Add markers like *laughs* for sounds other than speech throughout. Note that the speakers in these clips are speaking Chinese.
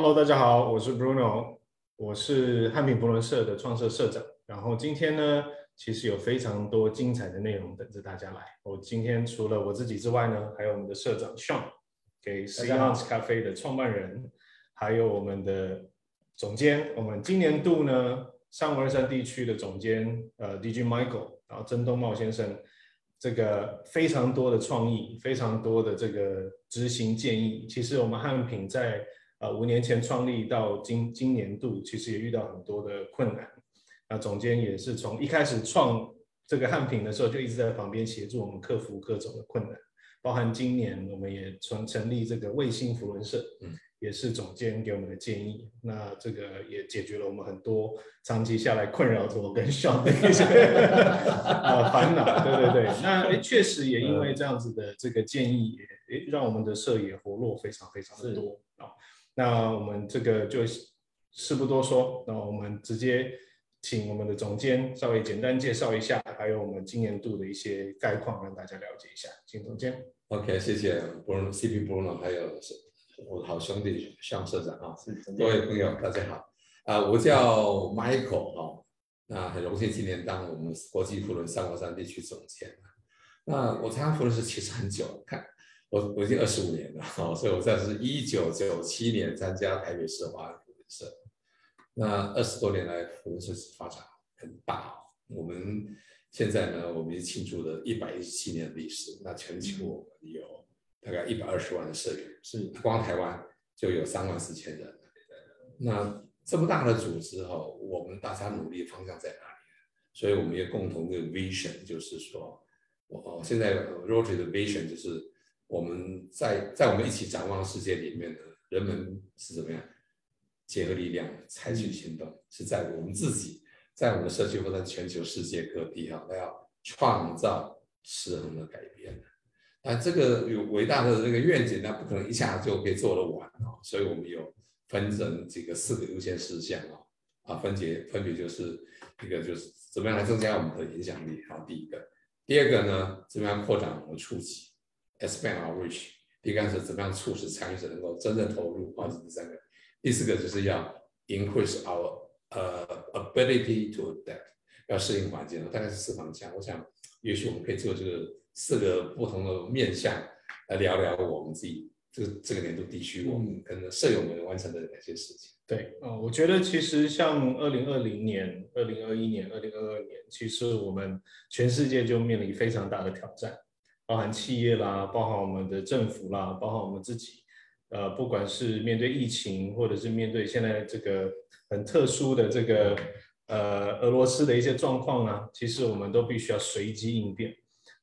Hello，大家好，我是 Bruno，我是汉品博伦社的创社社长。然后今天呢，其实有非常多精彩的内容等着大家来。我今天除了我自己之外呢，还有我们的社长 Sean，给 s e a n s 咖啡的创办人，还有我们的总监，我们今年度呢上文二山地区的总监呃 DJ Michael，然后曾东茂先生。这个非常多的创意，非常多的这个执行建议。其实我们汉品在呃五年前创立到今今年度，其实也遇到很多的困难。那总监也是从一开始创这个汉品的时候，就一直在旁边协助我们克服各种的困难。包含今年我们也从成立这个卫星福伦社，嗯。也是总监给我们的建议，那这个也解决了我们很多长期下来困扰着我跟小的一些 *laughs* 呃烦恼，对对对，那诶确实也因为这样子的这个建议，也诶让我们的社也活络非常非常的多啊。那我们这个就事不多说，那我们直接请我们的总监稍微简单介绍一下，还有我们今年度的一些概况，让大家了解一下。请总监。OK，谢谢 Bruno CP Bruno，还有。我的好兄弟向社长啊，各位朋友大家好啊，我叫 Michael 哈，那很荣幸今年当我们国际福伦三国山地区总监。那我参加福伦社其实很久，看我我已经二十五年了哈，所以我在是一九九七年参加台北市华人福伦社。那二十多年来我们社发展很大，我们现在呢，我们已经庆祝了一百一十七年的历史，那全球我们有。大概一百二十万的社员，是光台湾就有三万四千人。那这么大的组织哈，我们大家努力方向在哪里？所以我们也共同的 vision，就是说，我现在 Rotary 的 vision 就是我们在在我们一起展望世界里面呢人们是怎么样结合力量采取行动，是在我们自己在我们的社区或者全球世界各地哈，都要创造失衡的改变。的。啊，这个有伟大的这个愿景，那不可能一下就可以做得完哦，所以我们有分成这个四个优先事项哦，啊，分解分别就是一个就是怎么样来增加我们的影响力，好，第一个，第二个呢，怎么样扩展我们的触及，expand our reach，第三个是怎么样促使参与者能够真正投入，啊，是第三个，第四个就是要 increase our 呃 ability to adapt，要适应环境，大概是四方向，我想也许我们可以做这个。四个不同的面向来聊聊我们自己这个这个年度地区，我们跟舍友们完成的哪些事情？对，呃，我觉得其实像二零二零年、二零二一年、二零二二年，其实我们全世界就面临非常大的挑战，包含企业啦，包含我们的政府啦，包含我们自己，呃，不管是面对疫情，或者是面对现在这个很特殊的这个呃俄罗斯的一些状况呢，其实我们都必须要随机应变。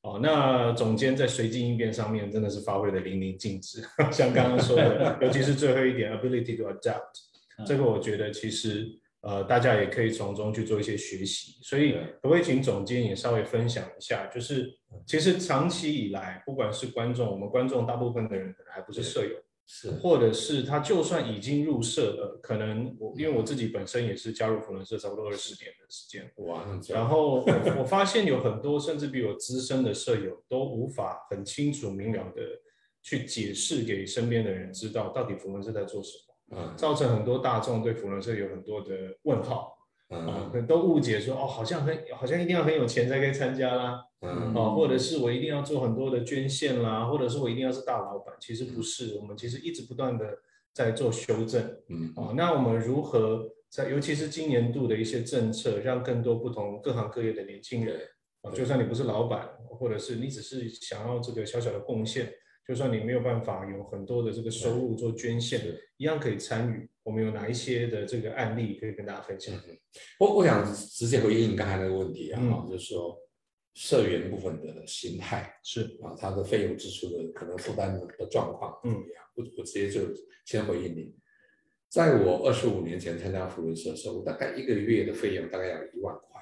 哦，那总监在随机应变上面真的是发挥的淋漓尽致，*laughs* 像刚刚说的，*laughs* 尤其是最后一点 ability to adapt，这个我觉得其实呃大家也可以从中去做一些学习。所以可不可以请总监也稍微分享一下，就是其实长期以来，不管是观众，我们观众大部分的人可能还不是舍友。是，或者是他就算已经入社了，可能我因为我自己本身也是加入福伦社差不多二十年的时间，哇，然后我发现有很多甚至比我资深的舍友都无法很清楚明了的去解释给身边的人知道到底福伦社在做什么，嗯，造成很多大众对福伦社有很多的问号。啊，都误解说哦，好像很好像一定要很有钱才可以参加啦，嗯，哦，或者是我一定要做很多的捐献啦，或者是我一定要是大老板，其实不是，我们其实一直不断的在做修正，嗯，啊，那我们如何在尤其是今年度的一些政策，让更多不同各行各业的年轻人，啊，就算你不是老板，或者是你只是想要这个小小的贡献。就算你没有办法有很多的这个收入做捐献，一样可以参与。我们有哪一些的这个案例可以跟大家分享？我我想直接回应你刚才那个问题啊，就是说社员部分的心态是啊，他的费用支出的可能负担的状况怎么样？我我直接就先回应你，在我二十五年前参加福伦社的时候，大概一个月的费用大概要一万块。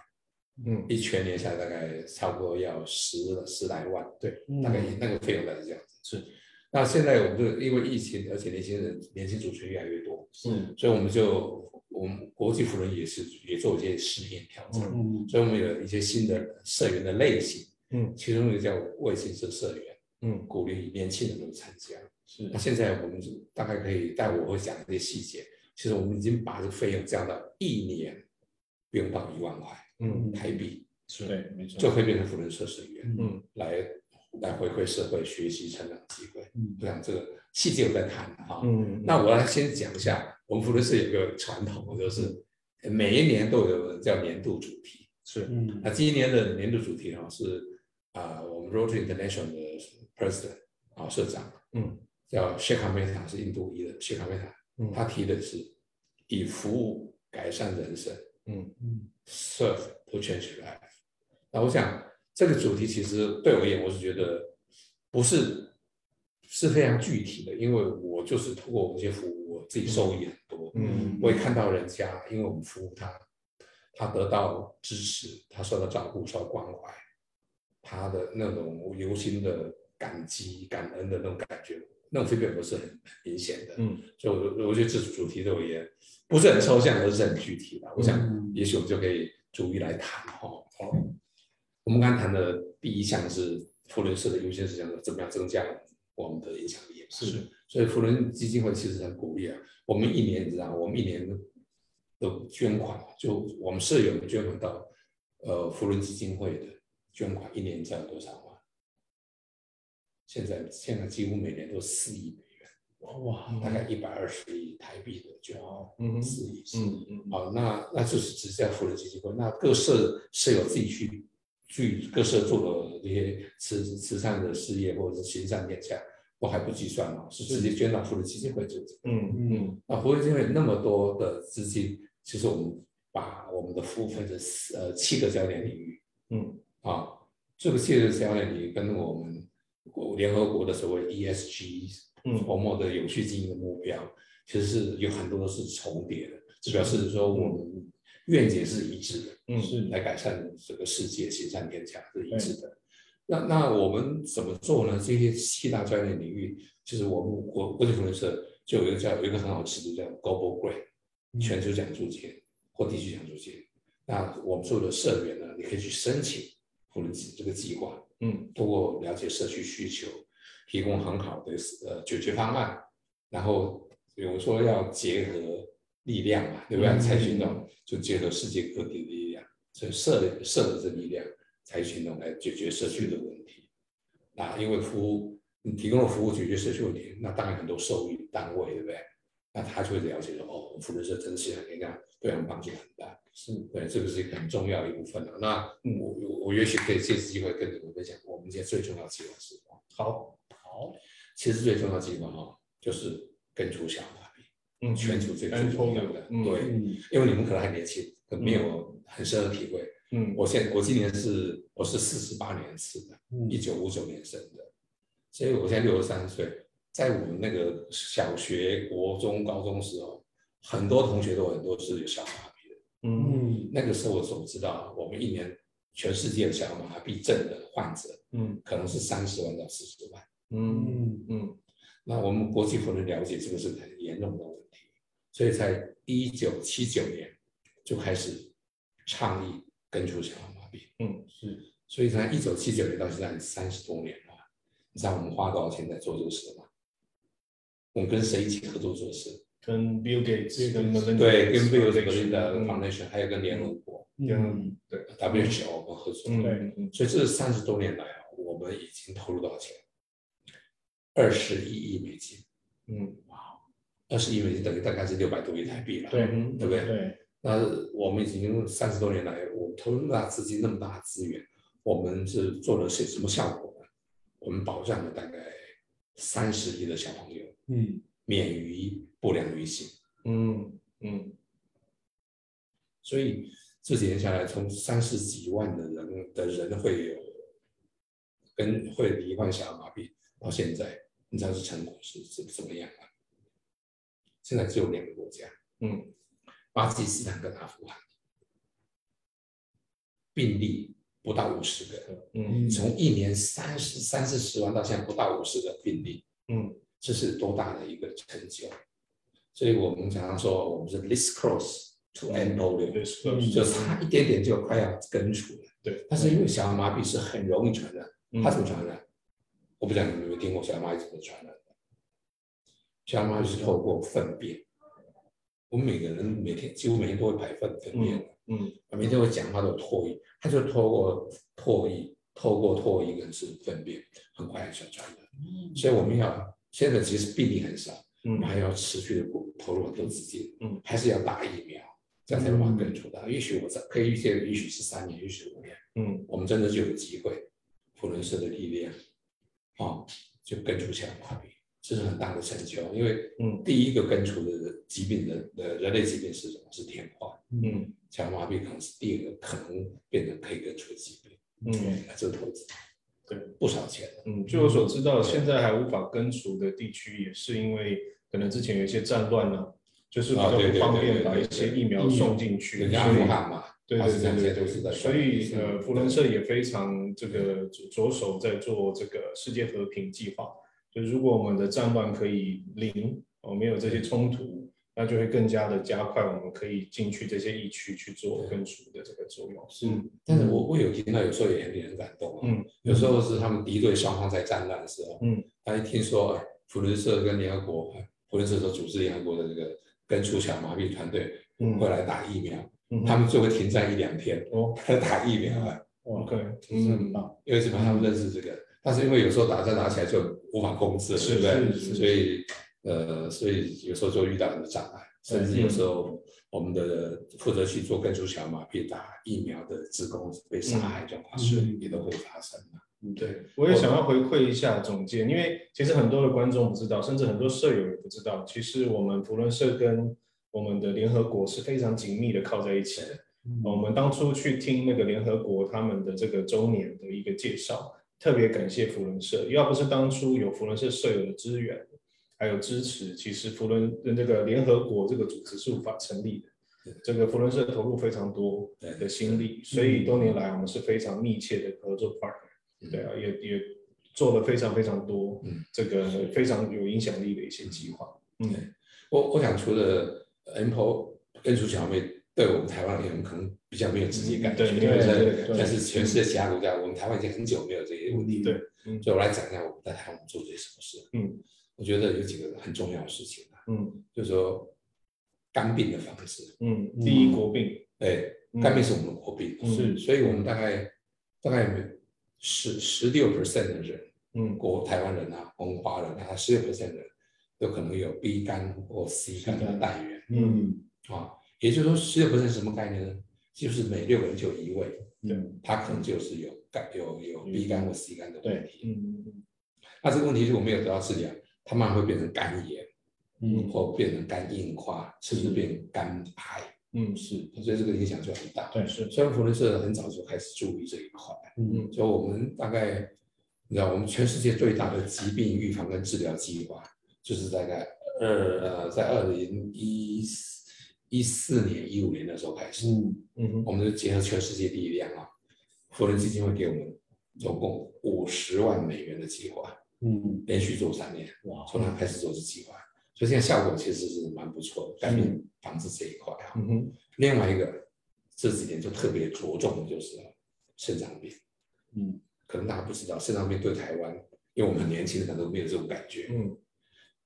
嗯，一全年下来大概差不多要十十来万，对，大概那个费用大概是这样子。是，那现在我们就因为疫情，而且年轻人年轻族群越来越多，嗯，所以我们就我们国际辅仁也是也做一些试验调整，嗯，所以我们有一些新的社员的类型，嗯，其中一个叫卫星社社员，嗯鼓励年轻人都参加。是。那现在我们就大概可以，待我会讲一些细节。其实我们已经把这个费用降到一年不用到一万块嗯台币，是对，没错，就可以变成福人社社员，嗯。来来回馈社会、学习成长机会。嗯我想这个细节我再谈啊。嗯那我来先讲一下，我们福伦社有个传统，就是每一年都有叫年度主题。是嗯那今年的年度主题呢是啊、我们 Rotary International 的 President 啊社长嗯叫 Sheikh Mehta 是印度裔的 Sheikh Mehta，嗯他提的是以服务改善人生嗯嗯，Serve to change life。那我想这个主题其实对我而言，我是觉得不是是非常具体的，因为我就是通过我们这些服务，我自己受益很多。嗯我也看到人家，因为我们服务他，他得到支持，他受到照顾、受到关怀，他的那种由心的感激、感恩的那种感觉，那种 feedback 是很很明显的。嗯所以我，我觉得这主题对我而言不是很抽象，而是很具体的。我想，嗯也许我们就可以逐一来谈哈。好，我们刚才谈的第一项是福伦社的优先事项，怎么样增加我们的影响力？是所以福伦基金会其实很鼓励啊，我们一年你知道，我们一年的捐款，就我们社友的捐款到呃福伦基金会的捐款，一年你知道有多少吗？现在现在几乎每年都四亿美元，哇，大概一百二十亿台币的捐款，嗯四亿，四亿。嗯嗯好，那那就是只是在福伦基金会，那各社社友自己去去各社做的这些慈慈善的事业或者是行善天下，我还不计算嘛，是直接捐到福利基金会这个。嗯嗯。那福利基金会那么多的资金，其实我们把我们的服务分成四呃七个焦点领域嗯。啊，这个七个焦点领域跟我们联合国的所谓 ESG 嗯欧盟的有序经营的目标，其实是有很多都是重叠的，这表示说我们愿景是一致的，嗯是来改善这个世界、行善天下是一致的。那那我们怎么做呢？这些七大专业领域，就是我们国国际福伦社就有一个叫有一个很好的制度叫 Global Grant 全球奖助金或地区奖助金。那我们所有的社员呢，你可以去申请福伦计这个计划，嗯通过了解社区需求，提供很好的呃解决方案，然后比如说要结合力量嘛，对不对？嗯采取行动就结合世界各地的所以社的社的这力量采取行动来解决社区的问题。那因为服务你提供了服务解决社区问题，那当然很多受益单位，对不对？那他就会了解说，哦，福伦社真的是人家对我们帮助很大。是对，这个是一个很重要的一部分了。那我我我也许可以借此机会跟你们分享，我们今天最重要的计划是什么？好好，其实最重要的计划哈，就是根除小麻痹，嗯全球最最重要的。嗯对，嗯因为你们可能还年轻，没有很深的体会。嗯。我现我今年是我是四十八年次的，嗯。一九五九年生的，所以我现在六十三岁，在我们那个小学、国中、高中时候，很多同学都很多是有小麻痹的。嗯嗯。那个时候我所知道，我们一年全世界的小麻痹症的患者嗯。可能是三十万到四十万。嗯嗯嗯。那我们国际福人了解这个是很严重的问题，所以在一九七九年就开始倡议根除小儿麻痹。嗯是所以从一九七九年到现在三十多年了，你知道我们花多少钱在做这个事吗？我们跟谁一起合作做事？跟 Bill Gates 跟对，跟 Bill Gates Foundation 还有跟联合国嗯对 WHO 我们合作。嗯对嗯所以这三十多年来啊，我们已经投入多少钱？二十一亿美金，嗯哇二十亿美金等于大概是六百多亿台币了，对嗯对不对？对那我们已经三十多年来，我们投入那么大资金、那么大资源，我们是做了些什么效果呢？我们保障了大概三十亿的小朋友嗯免于不良于行，嗯嗯所以这几年下来，从三十几万的人的人会有跟会罹患小儿麻痹，到现在，你知道是成果是怎怎么样啊？现在只有两个国家，嗯巴基斯坦跟阿富汗，病例不到五十个，嗯。从一年三十三四十万到现在不到五十个病例，嗯。这是多大的一个成就？所以我们常常说我们是 this close to end 是嗯就差一点点就快要根除了。对但是因为小儿麻痹是很容易传染，嗯。它怎么传染？我不知道你们有没有听过小儿麻痹怎么传染。的？小儿麻痹是透过粪便，我们每个人每天几乎每天都会排粪粪便的，嗯每天会讲话都有唾液，他就透过唾液，透过唾液跟是粪便，很快就传染。所以我们要现在其实病例很少，我们嗯还要持续的投入很多资金，嗯。还是要打疫苗，这样才能把根除掉。也许我在可以预见，也许是三年，也许是五年，嗯。我们真的就有机会，普伦社的力量，啊、就根除小儿麻痹，这是很大的成就。因为嗯第一个根除的疾病的的人类疾病是什么？是天花。嗯小儿麻痹可能是第二个可能变成可以根除的疾病，嗯那这个投资对不少钱。嗯，据我所知道，现在还无法根除的地区，也是因为可能之前有一些战乱呢，就是比较不方便把一些疫苗送进去，阿所以富汗嘛，对对对对都是在所以呃，福伦社也非常这个着着手在做这个世界和平计划。就如果我们的战乱可以零，哦，没有这些冲突，那就会更加的加快我们可以进去这些疫区去做根除的这个作用。是，但是我我有听到，有时候也很令人感动啊。嗯有时候是他们敌对双方在战乱的时候，嗯，他一听说哎福伦社跟联合国，哎福伦社所组织联合国的这个根除小儿麻痹团队嗯会来打疫苗，嗯他们就会停战一两天哦来打疫苗啊，哇，，OK，嗯很棒。因为基本上他们认识这个，但是因为有时候打仗打起来就无法控制对不对？所以呃，所以有时候就遇到很多障碍，甚至有时候我们的负责去做根除小儿麻痹打疫苗的职工被杀害状况，是也都会发生的。对，我也想要回馈一下总监，因为其实很多的观众不知道，甚至很多舍友也不知道，其实我们福伦社跟我们的联合国是非常紧密的靠在一起的。我们当初去听那个联合国他们的这个周年的一个介绍，特别感谢福伦社，要不是当初有福伦社社友的支援还有支持，其实福伦这个联合国这个组织是无法成立的。这个福伦社投入非常多的心力，所以多年来我们是非常密切的合作 partner。对啊，也也做了非常非常多嗯这个非常有影响力的一些计划。嗯我我想除了 M P O 根除小儿麻痹对我们台湾而言，可能比较没有直接感觉？但是全世界其他国家，我们台湾已经很久没有这些问题。对，嗯。所以我来讲一下我们在台湾做这些什么事。嗯。我觉得有几个很重要的事情啊，嗯。就是说肝病的防治。嗯，第一国病，对，嗯。肝病是我们的国病，嗯。是，所以我们大概大概十十六 percent 的人，嗯。国台湾人啊，我们华人啊，十六 percent 的人都可能有 B 肝或 C 肝的带源嗯。啊，也就是说十六 percent 是什么概念呢？就是每六个人就有一位，嗯。他可能就是有肝有有 B 肝或 C 肝的问题。嗯嗯那这个问题如果没有得到治疗，他慢慢会变成肝炎，嗯。或变成肝硬化，甚至变成肝癌，嗯是。所以这个影响就很大。对是。虽然福伦社很早就开始注意这一块，嗯所以我们大概，你知道，我们全世界最大的疾病预防跟治疗计划，就是大概二呃，在二零一一四年、一五年的时候开始，嗯嗯我们就结合全世界力量啊，福伦基金会给我们总共五十万美元的计划，嗯。连续做三年，哇。从那开始做这计划，所以现在效果其实是蛮不错的，改变防治这一块啊。嗯哼。另外一个这几年就特别着重的就是肾脏病，嗯。可能大家不知道，肾脏病对台湾，因为我们很年轻，可能都没有这种感觉。嗯。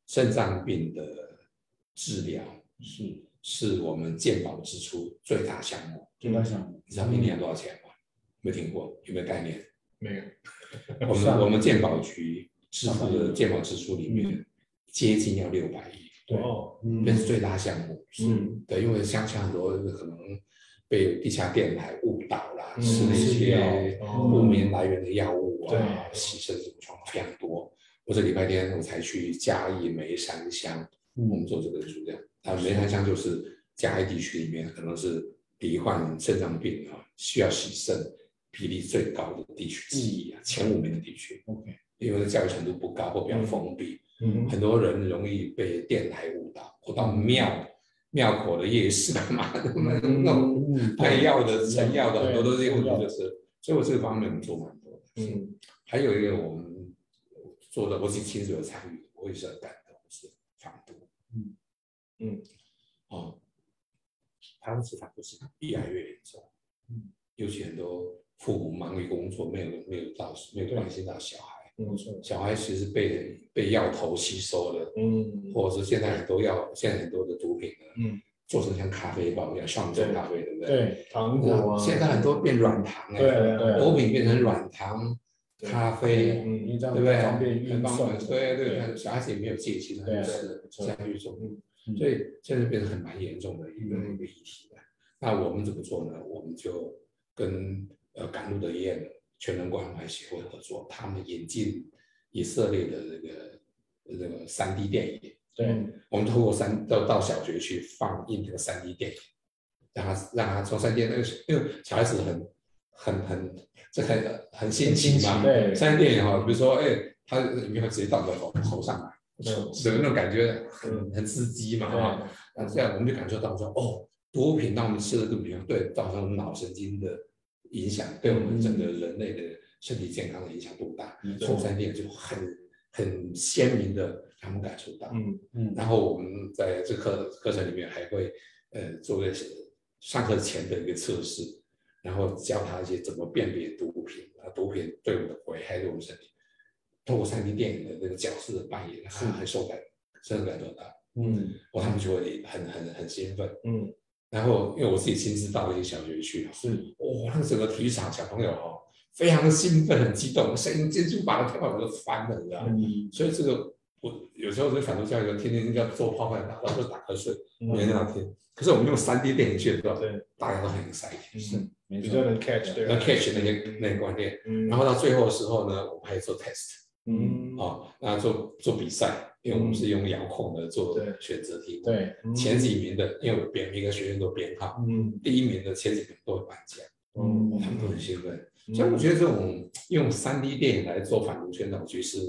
肾脏病的治疗是是我们鉴宝支出最大项目，最大项目。你知道一年多少钱吗？没听过，有没有概念？没有。*laughs* 我们我们鉴宝局支付的鉴宝支出里面，接近要六百亿，对。哦。嗯那是最大项目。嗯。对，因为乡下很多可能被地下电台误导啦，嗯。吃那些哦不明来源的药物啊，对。牺牲这种状况非常多。我这礼拜天我才去嘉义梅山乡，我们嗯做这个主任，啊，梅山乡就是嘉义地区里面可能是罹患肾脏病啊，需要洗肾比例最高的地区之一啊，前五名的地区，OK。因为教育程度不高或比较封闭，嗯很多人容易被电台误导，或到庙庙口的夜市干嘛的，嗯那种嗯卖药的、成药的，很多都是这些问题，对就是，所以我这个方面我们做蛮多的。嗯。还有一个我们做的，我自己亲自有参与，我也是很感嗯。哦，台湾是防毒是越来越严重，嗯，尤其很多父母忙于工作，没有没有到没有关心到小孩，嗯小孩其实被被药头吸收了，嗯。或者是现在很多药，现在很多的毒品呢，嗯，做成像咖啡包一样上重咖啡，对不对？对糖果啊，现在很多变软糖哎，对对毒品变成软糖、咖啡，嗯对不对？方便很方便，对对对，小孩子也没有戒，其实对很是没错。这样去做，嗯所以现在变成很蛮严重的一个嗯。一个议题了。那我们怎么做呢？我们就跟呃赶路的医院全能关怀协会合作，他们引进以色列的这个这个三 D 电影，对。我们透过三到到小学去放映这个三 D 电影，让他让他从三 D 那个因为小孩子很很很这很很新奇嘛，对。三 D 电影哈，比如说哎，他里面会直接到你的头头上来，嗯是那种感觉很很刺激嘛哈，那这样我们就感受到说哦，毒品让我们吃的毒品对造成脑神经的影响，对我们整个人类的身体健康的影响多大，没错从三影就很很鲜明的让我们感受到，嗯嗯。然后我们在这课课程里面还会呃做个上课前的一个测试，然后教他一些怎么辨别毒品啊，毒品对我们的危害对我们身体，透过三 D 电影的那个角色的扮演，他很受感深受感动到，嗯我他们就会很很很兴奋。嗯然后因为我自己亲自到了一些小学去，是哇，那整个体育场小朋友哦，非常的兴奋，很激动，声音进去把他跳板都翻了，你知道吗？嗯所以这个我有时候就反复教育天天要做泡饭打，老师打瞌睡，没人要听。可是我们用三 D 电影去的时候，对，大家都很 excited，是比较能 catch 对吧要 catch 那些那些观念。嗯然后到最后的时候呢，我们还做 test 嗯。哦，那做做比赛，因为我们是用遥控的做选择题目。对。前几名的，因为我编每个学院都编号，嗯第一名的前几名都会颁奖，嗯。他们都很兴奋。所以我觉得这种用三 D 电影来做反毒宣导，其实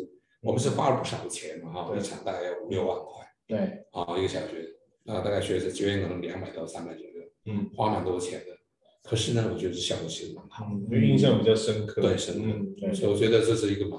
我们是花了不少钱嘛，哈，对一场大概要五六万块对。啊，一个小学，那大概学生学员可能两百到三百左右，嗯花蛮多钱的。可是呢，我觉得效果其实蛮好，为印象比较深刻，对深刻所以我觉得这是一个蛮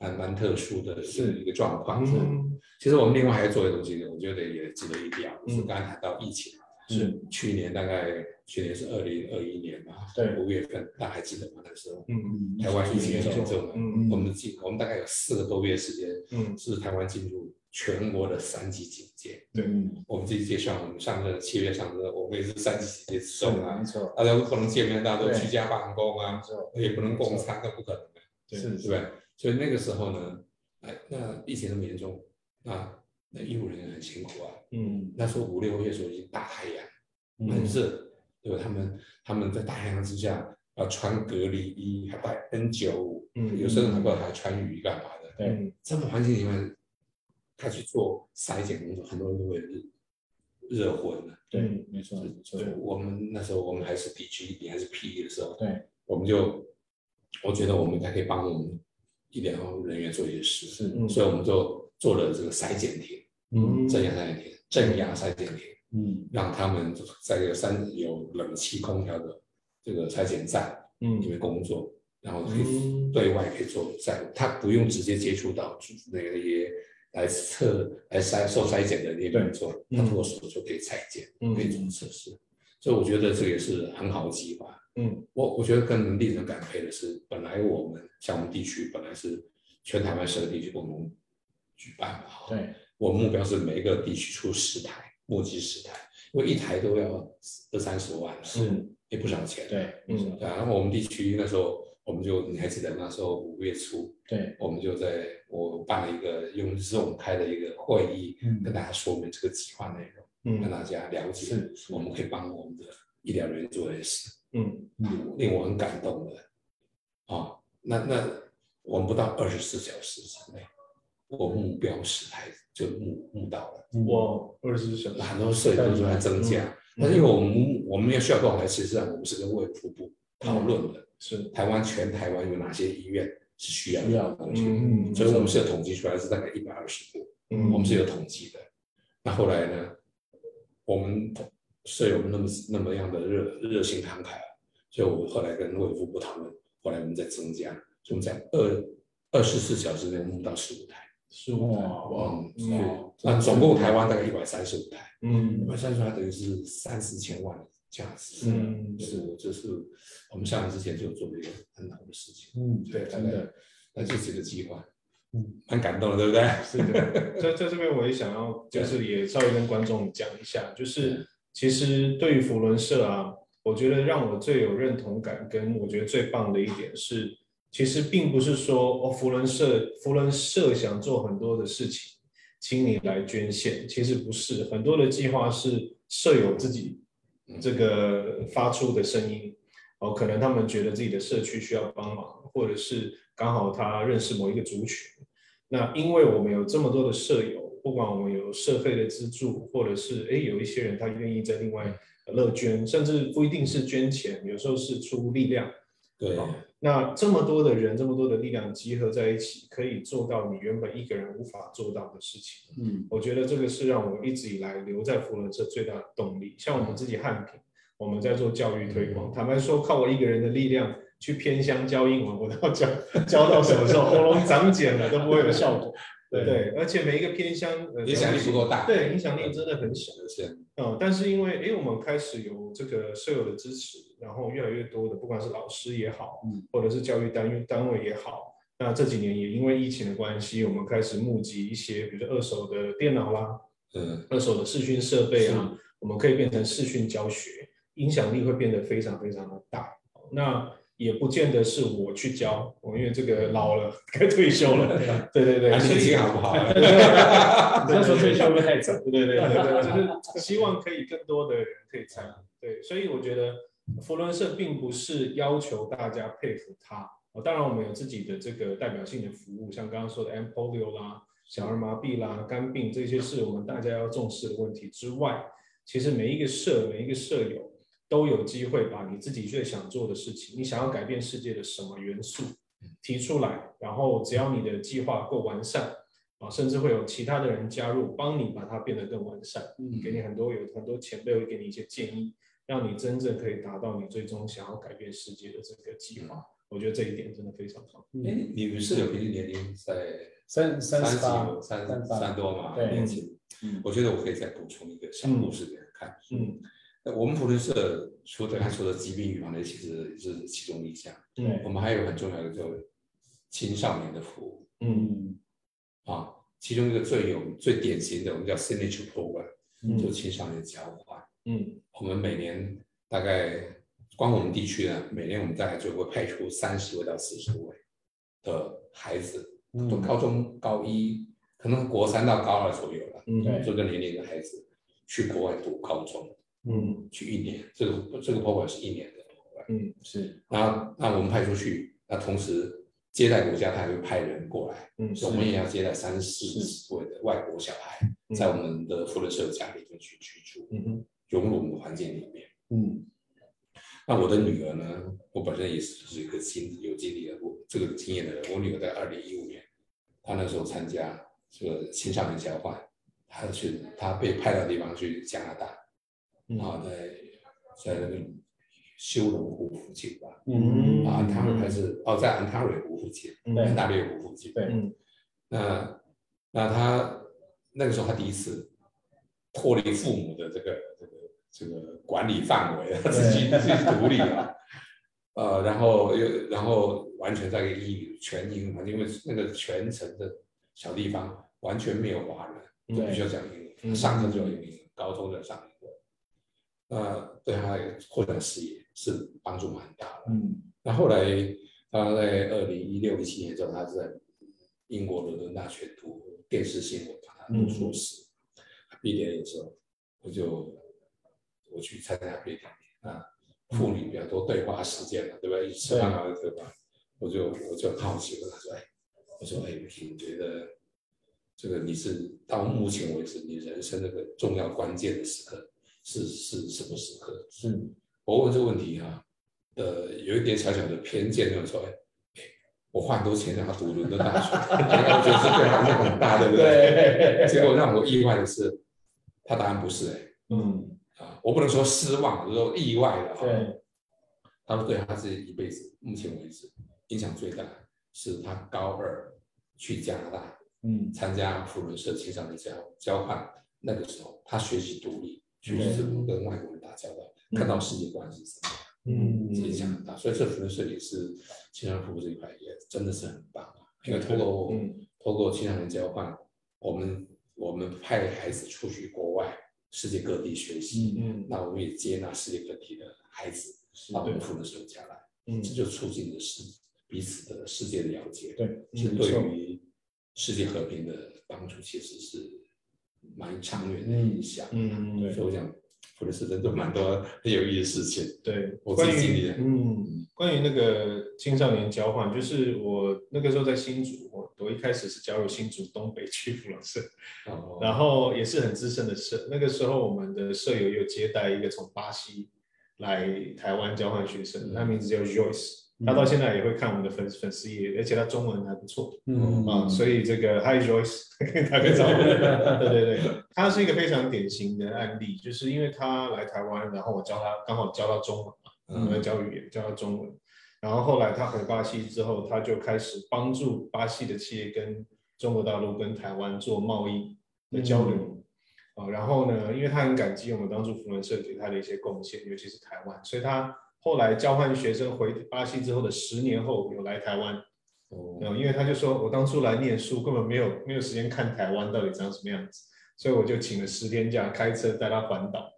蛮蛮特殊的是一个状况。嗯其实我们另外还做的东西，我觉得也值得一提啊，就是嗯刚才谈到疫情，是去年大概去年是二零二一年嘛，对五月份，大家还记得吗？那时候嗯台湾疫情很严严重的，嗯我们进我们大概有四个多月时间嗯是台湾进入全国的三级警戒。对嗯我们自己介绍，我们上个七月上个，我们也是三级警戒之中啊没，错大家都不能见面，大家都居家办公啊，错也不能共餐，那不可能的，对是对不对？所以那个时候呢，哎，那疫情那么严重，那那医务人员很辛苦啊。嗯那时候五六月的时候已经大太阳，很嗯热，对吧？他们他们在大太阳之下要穿隔离衣，还戴 N 九五，嗯有时候还不还穿雨衣干嘛的。对嗯这么环境里面，他去做筛检工作，很多人都会热热昏了。对没错没错对，我们那时候我们还是 D G 你还是 P E 的时候，对我们就我觉得我们还可以帮我们医疗人员做一些事，是嗯。所以我们就做了这个筛检贴，嗯。镇压筛检贴，镇压筛检贴。嗯。让他们在这个三有冷气空调的这个筛检站嗯。里嗯面工作，然后可以嗯。对外可以做筛，他不用直接接触到那个那些来测来筛受筛检的那些人做，他通过手就可以裁剪，嗯。可以做测试，所以我觉得这个也是很好的计划。嗯。我我觉得更令人感佩的是，本来我们像我们地区本来是全台湾十个地区共同举办嘛，哈对。我们目标是每一个地区出十台，募集十台，因为一台都要二三十万，是也不少钱。对嗯。对啊，然后我们地区那时候，我们就你还记得那时候五月初，对我们就在我办了一个用 Zoom 开的一个会议，嗯跟大家说明这个计划内容，嗯让大家了解是是。我们可以帮我们的医疗人员做的事，嗯。嗯令我很感动的。啊，那那我们不到二十四小时之内，我目标十台就募募到了。哇，二十四小时，很多社都是在增加，嗯但是因为我们我们要需要多少台，其实上我们是跟卫福部讨论的，是。台湾全台湾有哪些医院是需要的。东西，嗯。所以我们是有统计出来是大概一百二十部，嗯。我们是有统计的。那后来呢，我们舍友们那么那么样的热热心慷慨啊，所以我后来跟卫福部讨论，后来我们再增加，所以我们在二二十四小时内弄到十五台，十五台，哇哇，嗯，嗯那总共台湾大概一百三十五台。嗯。一嗯百三十台等于是三四千万的价值，嗯是，这是我们下来之前就做了一个很好的事情。嗯对真的。那就是个计划，嗯，蛮感动的，对不对？是的，在在这边我也想要，就是也稍微跟观众讲一下，就是其实对于福伦社啊，我觉得让我最有认同感，跟我觉得最棒的一点是，其实并不是说哦，福伦社福伦社想做很多的事情，请你来捐献，其实不是，很多的计划是舍友自己这个发出的声音，哦，可能他们觉得自己的社区需要帮忙，或者是刚好他认识某一个族群。那因为我们有这么多的舍友，不管我们有社会的资助，或者是哎有一些人他愿意在另外乐捐，甚至不一定是捐钱，有时候是出力量。对，那这么多的人，这么多的力量集合在一起，可以做到你原本一个人无法做到的事情。嗯，我觉得这个是让我一直以来留在福伦社最大的动力。像我们自己汉平，我们在做教育推广，坦白说，靠我一个人的力量去偏乡教英文，我都要教教到什么时候喉咙长茧了都不会有效果。*laughs* 对。对，而且每一个偏乡呃影响力不够大，对，影响力真的很小。是，嗯，但是因为哎，我们开始有这个舍友的支持，然后越来越多的，不管是老师也好，嗯，或者是教育单位单位也好，那这几年也因为疫情的关系，我们开始募集一些，比如说二手的电脑啦，嗯，二手的视讯设备啊，我们可以变成视讯教学，影响力会变得非常非常的大。那也不见得是我去教，我因为这个老了，*laughs* 该退休了。对对对，心情好不好？*laughs* 那时候退休会不太早？对对对对对，就是 *laughs* 希望可以更多的人可以参与。对，所以我觉得佛伦社并不是要求大家佩服他。哦，当然我们有自己的这个代表性的服务，像刚刚说的 M polio 啦、小儿麻痹啦、肝病这些是我们大家要重视的问题之外，其实每一个社、每一个社友都有机会把你自己最想做的事情，你想要改变世界的什么元素提出来，然后只要你的计划够完善。啊，甚至会有其他的人加入，帮你把它变得更完善，嗯给你很多有很多前辈会给你一些建议，让你真正可以达到你最终想要改变世界的这个计划。我觉得这一点真的非常好。哎，你们是有平均年龄在三三十八，三三多嘛？对年轻。嗯我觉得我可以再补充一个小故事给人看。嗯那我们普伦社除了他说的疾病预防的，其实是其中一项。嗯我们还有很重要的叫青少年的服务嗯。啊，其中一个最有最典型的，我们叫 signature program，嗯。就青少年交换。嗯。我们每年大概光我们地区呢，每年我们大概就会派出三十位到四十位的孩子，都嗯高中高一，可能国三到高二左右了，嗯。对这个年龄的孩子去国外读高中，嗯去一年，这个这个 program 是一年的 program。嗯是那那我们派出去，那同时接待国家他还会派人过来，嗯所以我们也要接待三四十位的外国小孩，嗯在我们的福伦社家里面去居住，嗯哼融入我们的环境里面。嗯那我的女儿呢？我本身也是是一个经有经历的，我这个经验的人。我女儿在二零一五年，她那时候参加这个青少年交换，她去她被派到地方去加拿大，嗯啊，在在那个修龙湖附近吧，嗯。啊，安塔瑞还是哦，在安塔瑞湖附近，嗯。安大略湖附近。对。嗯。那那他那个时候他第一次脱离父母的这个这个这个管理范围，他自己自己独立了。呃，然后又然后完全在一个英语全英语环境，因为那个全城的小地方完全没有华人，就必须要讲英语，嗯。上课就要英语，高中就要上英文。呃，对他的扩展视野是帮助蛮大的。嗯那后来他在二零一六一七年之后，他是在英国伦敦大学读电视新闻，他读硕士。毕业的时候，我就我去参加毕业典礼啊，妇女比较多对话时间嘛，对不对？一起吃饭啊，对吧？我就我就很好奇，问他说：“哎，我说哎，你觉得这个你是到目前为止你人生那个重要关键的时刻是是什么时刻？”是我问这个问题啊，呃，有一点小小的偏见，就是说，哎，哎我花很多钱让他读伦敦大学，*laughs* 我觉得是对他影响很大，对不对？结果让我意外的是，他答案不是、哎，嗯啊，我不能说失望，我说意外的啊。对他说对他这一辈子，目前为止影响最大是他高二去加拿大嗯参加福伦社青少年交交换，那个时候他学习独立，学习怎么跟外国人打交道，看到世界观是什么。嗯影响很大，所以这福伦社也是青少年服务这一块也真的是很棒啊。因为通过嗯。透过青少年交换，我们我们派孩子出去国外世界各地学习，嗯那我们也接纳世界各地的孩子到我们福伦社家来，嗯。这就促进了世彼此的世界的了解，对，是对于世界和平的帮助其实是蛮长远的影响。嗯对所以我想福伦社真的蛮多很有意思的事情。对，我自关于己经历的嗯，关于那个青少年交换，就是我那个时候在新竹，我我一开始是加入新竹东北区福伦社，哦然后也是很资深的社。那个时候我们的舍友有接待一个从巴西来台湾交换学生，嗯他名字叫 Joyce，他到现在也会看我们的粉粉丝页，而且他中文还不错。嗯。啊，所以这个 Hi Joyce 打个招呼，对对对，他是一个非常典型的案例，就是因为他来台湾，然后我教他刚好教到中文嘛，我在教语言教到中文，然后后来他回巴西之后，他就开始帮助巴西的企业跟中国大陆跟台湾做贸易的交流。啊，然后呢，因为他很感激我们当初福伦社给他的一些贡献，尤其是台湾，所以他后来交换学生回巴西之后的十年后有来台湾，哦。嗯，因为他就说我当初来念书根本没有没有时间看台湾到底长什么样子，所以我就请了十天假，开车带他环岛，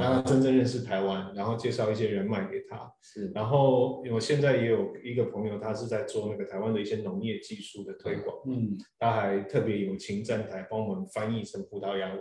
让他真正认识台湾，然后介绍一些人脉给他。是。然后我现在也有一个朋友，他是在做那个台湾的一些农业技术的推广，嗯。他还特别友情站台帮我们翻译成葡萄牙文，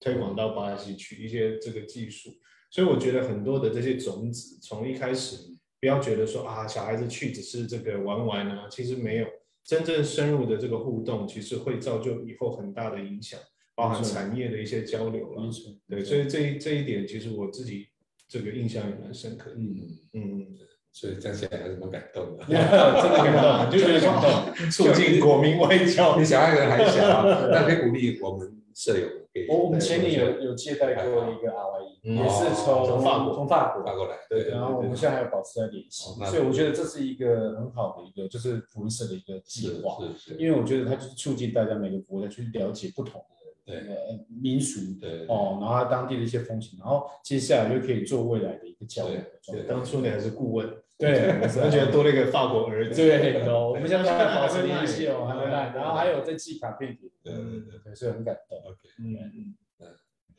推广到巴西去一些这个技术。所以我觉得很多的这些种子，从一开始不要觉得说啊，小孩子去只是这个玩玩啊，其实没有真正深入的这个互动，其实会造就以后很大的影响，包含产业的一些交流了对，所以这一这一点，其实我自己这个印象也蛮深刻的。嗯，嗯，*laughs* 所以站起来还是蛮感动的。*laughs* *laughs* 真的感动，就觉得说啊促进国民外交你。小孩子还小啊，那可以鼓励我们舍友我我们前年有有接待过一个 RYE，嗯。也是从从法国从法国发过来，对然后我们现在还有保持在联系所以我觉得这是一个很好的一个就是福利社的一个计划，是是，因为我觉得它就是促进大家每个国家去了解不同的对。呃民俗对哦，然后当地的一些风情，然后接下来就可以做未来的一个交流对，当初你还是顾问，*laughs* 对，我觉得多了一个法国儿子。对，有，*laughs* 我们现在还保持联系哦，还没烂，然后还有在寄卡片给对对对对，所以很感动。，OK。嗯嗯，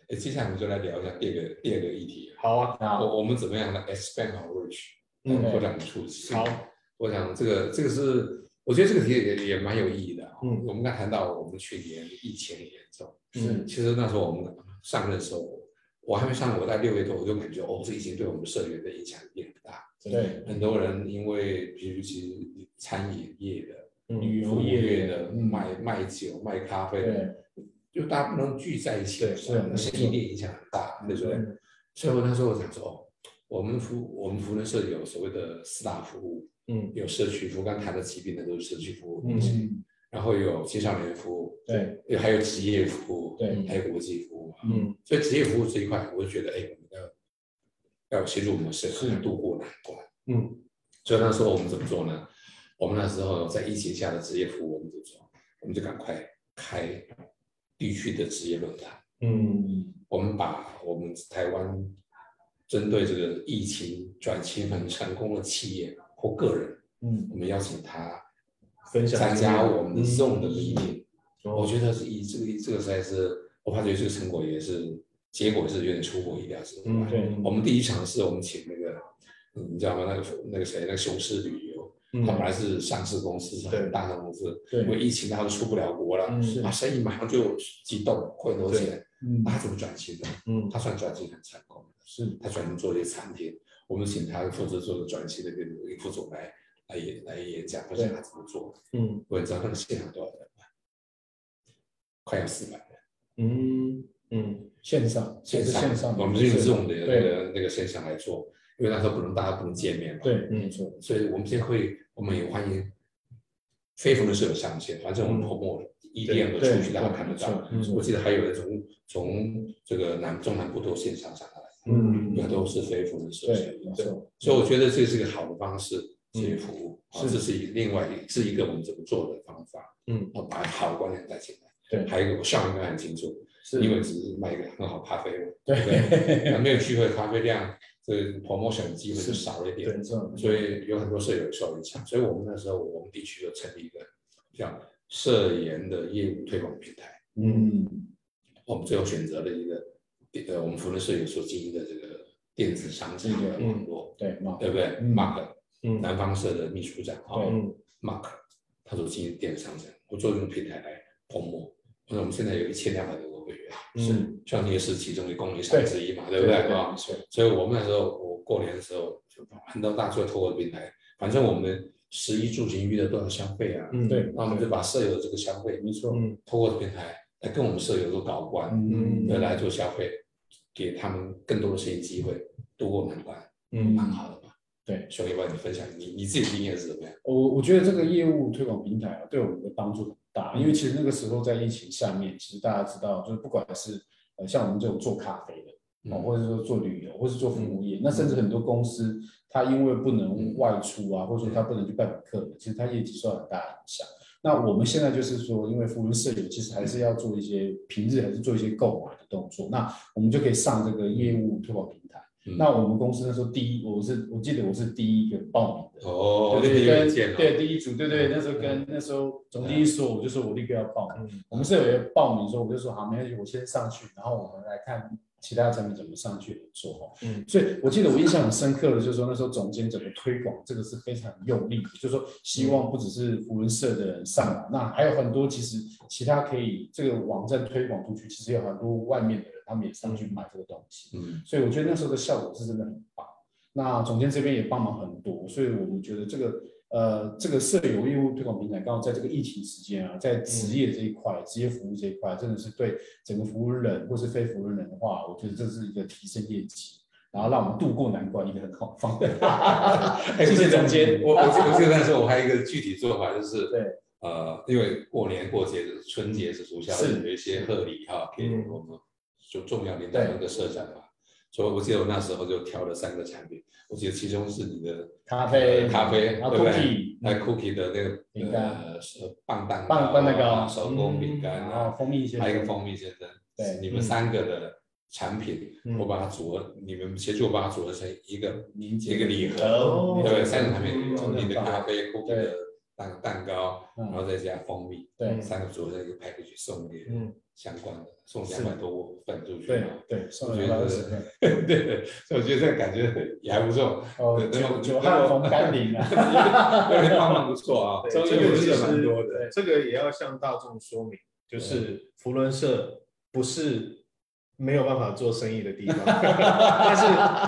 哎，接下来我们就来聊一下第二个第二个议题，好啊，好，我我们怎么样来 expand our reach，嗯。拓展触及。好，我想这个这个是，我觉得这个题也也蛮有意义的啊。嗯。我们刚谈到我们去年疫情很严重，嗯。其实那时候我们上任的时候，我还没上，我在六月多我就感觉哦，这疫情对我们社员的影响也很大。对，很多人因为比如其实餐饮业的、旅游业业的、嗯卖卖酒、卖咖啡的，对，就大家不能聚在一起，对是没错生意链影响很大，对不对？嗯。所以我那时候我想说，哦，我们服我们服人社有所谓的四大服务，嗯。有社区服务，刚刚谈的疾病的都是社区服务嗯，然后有青少年服务，对，还有职业服务，对。还有国际服务嘛。嗯。所以职业服务这一块，我就觉得，哎，我们要要协助我们社是度过难关。嗯所以那时候我们怎么做呢？我们那时候在疫情下的职业服务，我们怎么做？我们就赶快开地区的职业论坛。嗯我们把我们台湾针对这个疫情转型很成功的企业或个人，嗯，我们邀请他分享参加我们的嗯 Zoom 的 meeting。我哦觉得是以这个这个实在是，我发觉这个成果也是结果是有点出乎意料之外。嗯对我们第一场是我们请那个，嗯你知道吗？那个那个谁，那个雄狮旅游，嗯他本来是上市公司，是很大的公司，对因为疫情他都出不了国了，啊，生意马上就激动，亏很多钱，嗯那他怎么转型的？嗯他算转型很成功的，是，他转型做一些餐厅，我们请他负责做的转型的那个副总来来演来演讲，发现他怎么做。嗯我也知道那个现场多少人吗？快要四百人。嗯嗯。线上，线是线上，我们是用这种的那个那个线上来做，因为那时候不能大家不能见面嘛。，对，没错，所以我们现在会，我们也欢迎非服的社友上线，反正我们嗯 promo 一定的出去，大家看得到。我记得还有人从从这个南中南部都线上上来，嗯那都是非服的社对，没错，所以我觉得这是一个好的方式，这些服务，啊，这是一另外一是一个我们怎么做的方法，嗯，啊，把好的观念带进来。对。还有一个我效应应该很清楚，是因为只是卖一个很好咖啡，对不对？那没有聚会，咖啡量这个 promotion 机会就少了一点，所以有很多社友受影响。所以我们那时候我们地区就成立一个叫社研的业务推广平台。嗯我们最后选择了一个呃，我们福伦社有所经营的这个电子商城的网络，对，对不对嗯？Mark 嗯南方社的秘书长啊对嗯，Mark 他所经营电子商城，我做这个平台来 pomo 摸。那我们现在有一千两百多个会员，嗯。像你也是其中的供应商之一嘛，对。不对？啊？所以我们那时候我过年的时候，就很多大家透过平台，反正我们十一住行娱乐都要消费啊，嗯。对那我们就把舍友的这个消费，没错，嗯。透过平台来跟我们舍友做搞关，嗯。来来做消费，给他们更多的生意机会，度过难关，嗯。蛮好的嘛。对，兄弟帮你分享你你自己经验是怎么样？我我觉得这个业务推广平台啊，对我们的帮助很大，因为其实那个时候在疫情下面，其实大家知道，就是不管是呃像我们这种做咖啡的，哦，嗯或者说做旅游，或是做服务业，那甚至很多公司，它因为不能外出啊，或者说它不能去拜访客人，其实它业绩受到很大的影响。那我们现在就是说，因为福伦社友其实还是要做一些平日还是做一些购买的动作，那我们就可以上这个业务推广平台。嗯那我们公司那时候第一，我是我记得我是第一个报名的。哦，对第一组，对对，那时候跟那时候总经理说，我就说我立刻要报名。嗯我们是有一个报名说，我就说好，没关系，我先上去，然后我们来看其他产品怎么上去说哈。嗯所以我记得我印象很深刻的，就是说那时候总监怎么推广这个是非常用力的，就是说希望不只是福伦社的人上来，那还有很多其实其他可以这个网站推广出去，其实有很多外面的人他们也上去买这个东西。嗯所以我觉得那时候的效果是真的很棒。那总监这边也帮忙很多，所以我们觉得这个呃这个社友业务推广平台，刚好在这个疫情时间啊，在职业这一块、职业服务这一块，真的是对整个服务人或是非服务人的话，我觉得这是一个提升业绩，然后让我们渡过难关一个很好的方法。*laughs* 谢谢总监。我我记我记得那时候我还有一个具体做法，就是对呃，因为过年过节的春节是暑假是有一些贺礼哈，给嗯我们就重要领导人的社长嘛，所以我记得我那时候就挑了三个产品，我记得其中是你的咖啡呃咖啡，对不对？还有 cookie 的那个饼干。棒蛋棒棒蛋糕。啊手工饼干然啊后，蜂蜜先生。还有一个蜂蜜先生，对你们三个的产品，嗯。我把它组合，你们协助我把它组合成一个一个礼盒，哦对不对？三个产品，你的咖啡、cookie 的蛋蛋糕，嗯然后再加蜂蜜，对三个组合在一个 package 送给嗯相关的，送是两百多份出去对嘛。对，送我觉得了二十份。*laughs* 对，所以我觉得这个感觉也还不错，哦，对久久旱逢甘霖啊。那边帮忙不错啊，对这这个其个是蛮实多的。这个也要向大众说明，就是福伦社不是没有办法做生意的地方，*laughs* 但是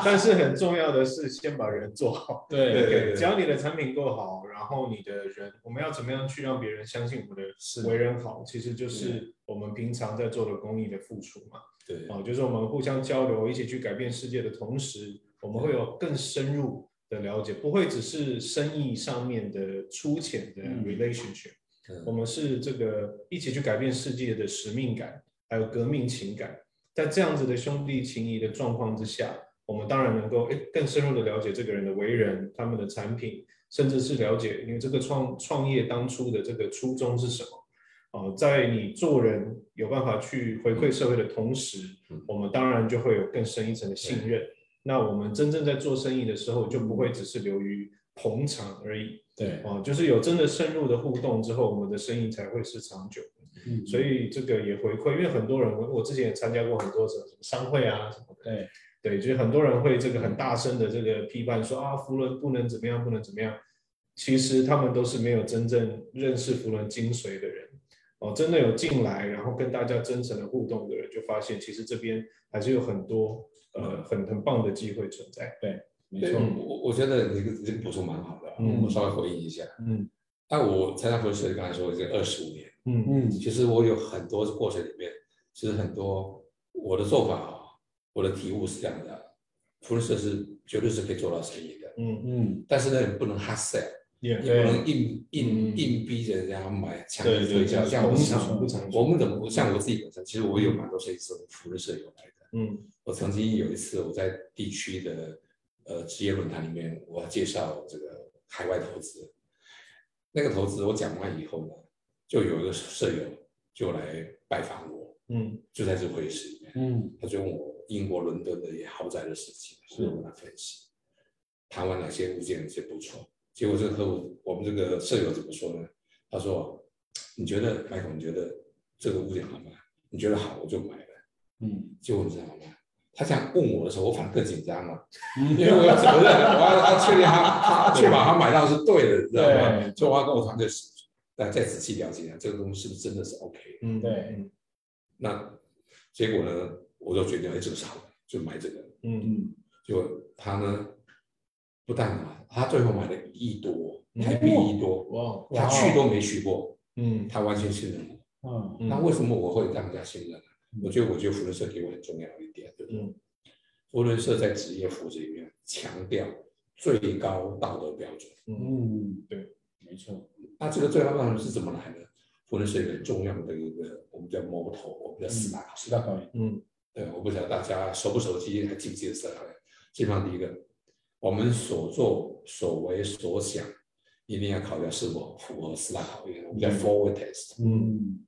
但是很重要的是先把人做好。对对对只要你的产品够好，然后你的人，我们要怎么样去让别人相信我们是的为人好，其实就是我们平常在做的公益的付出嘛。对，哦，就是我们互相交流，一起去改变世界的同时，我们会有更深入的了解，不会只是生意上面的粗浅的嗯。relationship，、嗯。我们是这个一起去改变世界的使命感，还有革命情感。在这样子的兄弟情谊的状况之下，我们当然能够诶更深入的了解这个人的为人、他们的产品，甚至是了解因为这个创创业当初的这个初衷是什么。哦，在你做人有办法去回馈社会的同时，嗯我们当然就会有更深一层的信任。那我们真正在做生意的时候，就不会只是流于捧场而已。对，哦，就是有真的深入的互动之后，我们的生意才会是长久的。嗯所以这个也回馈，因为很多人，我我之前也参加过很多什么什么商会啊什么的，对对，就是很多人会这个很大声的这个批判说啊，福伦不能怎么样，不能怎么样。其实他们都是没有真正认识福伦精髓的人哦，真的有进来，然后跟大家真诚的互动的人，就发现其实这边还是有很多呃很很棒的机会存在。对，没错，我我觉得你这个补充蛮好的，嗯我稍微回应一下。嗯那我参加福社刚才说已经二十五年，嗯嗯其实我有很多过程里面，其实很多我的做法啊，我的体悟是这样的，福伦社是绝对是可以做到生意的，嗯嗯，但是呢，你不能 hard sell，也也不能硬硬嗯硬逼着人家买，强对对力推销，对，捧这样。我们怎么像我自己本身，其实我有蛮多设计师从福伦社有来的。嗯我曾经有一次我在地区的呃职业论坛里面，我要介绍这个海外投资。那个投资我讲完以后呢，就有一个舍友就来拜访我，嗯就在这会议室里面，嗯他就问我英国伦敦的一些豪宅的事情，所以我跟他分析，谈完哪些物件哪些不错。结果这个客户，我们这个舍友怎么说呢？他说你觉得，Michael，你觉得这个物件好吗？你觉得好，我就买了。嗯，结果你知道吗？他这样问我的时候，我反而更紧张了，因为我要责任，我要要确定他他确保他买到是对的，你知道吗？对所以我要跟我团队再再仔细了解一下这个东西是不是真的是 OK 的。嗯，对嗯那结果呢，我就决定，哎，这个是好的，就买这个。嗯嗯，结果他呢，不但买，他最后买了一亿多，嗯台币一亿多，哇，他去都没去过，嗯他完全信任我。嗯嗯那为什么我会让人家信任呢？我觉得，我觉得福伦社给我很重要一点，对不对？嗯福伦社在职业服务这里面强调最高道德标准。嗯嗯，对，没错，那这个最高标准是怎么来的？福伦社有很重要的一个我们叫 motto，我们叫四大考四大考验，嗯对，我不晓得大家熟不熟悉，还记不记得四大考验？基本上第一个，我们所做所为所想，一定要考虑是否符合四大考验，我们叫 forward test。嗯，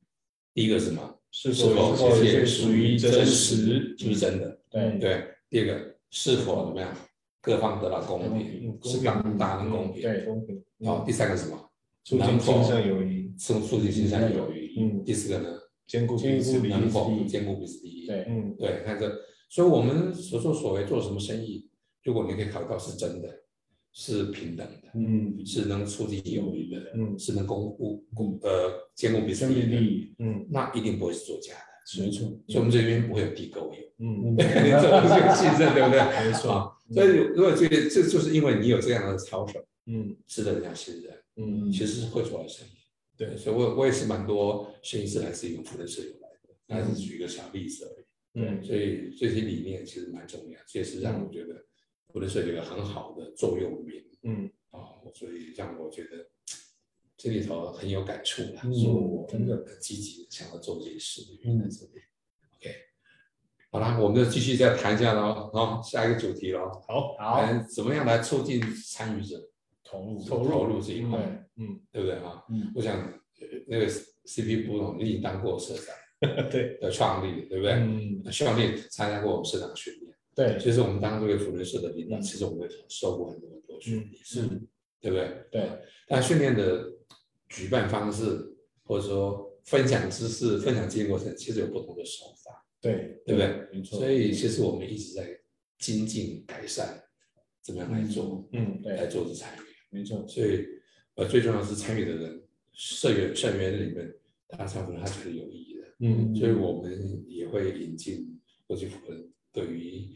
第一个是什么？是是否否这属于真实实？是不是真的？对，对，第二个是否怎么样，各方得到公嗯平，公是大大的公平。对公平，好，第三个是什么？促进亲善友谊，促促进亲善友谊。嗯第四个呢？兼顾彼此利益，能否兼顾彼此利益？对，嗯对，看这，所以我们所作所为，做什么生意，如果你可以考虑到是真的，是平等的，嗯，是能促进友谊的，嗯是能公顾公呃兼顾彼此利益嗯那一定不会是作假的。没错，所以我们这边不会有地沟油。嗯，*laughs* 这不是有信任，对不对？没错啊，所以如果这个这就是因为你有这样的操守，嗯。值得人家信任，嗯。其实是会做到生意。对。所以我我也是蛮多生意是来自于福人社友来的，那是举一个小例子而已。嗯。所以这些理念其实蛮重要，这也是让我觉得福人社有一个很好的座右铭。嗯。啊，所以让我觉得这里头很有感触啦，嗯所以我真的。很积极的想要做这些事的原因在这里。OK，好啦，我们就继续再谈一下喽，哦，下一个主题喽。好，好，怎么样来促进参与者投入，投投入这一块，对，嗯。对不对？啊？嗯，我想呃那个 CP 布隆，你已经当过社长 *laughs* 对，的创立，对不对？嗯。希望你也参加过我们社长训练。对，其实我们当这个辅仁社的领导，嗯。其实我们也受过很多很多训练，是，对不对？对，但训练的举办方式，或者说分享知识、分享经验过程，其实有不同的手法，对，对不对？没错，所以其实我们一直在精进改善，怎么样来做，嗯来，做这参与。没错，所以呃，最重要的是参与的人，社员社员里面，他参与他觉得有意义的，嗯所以我们也会引进国际辅仁对于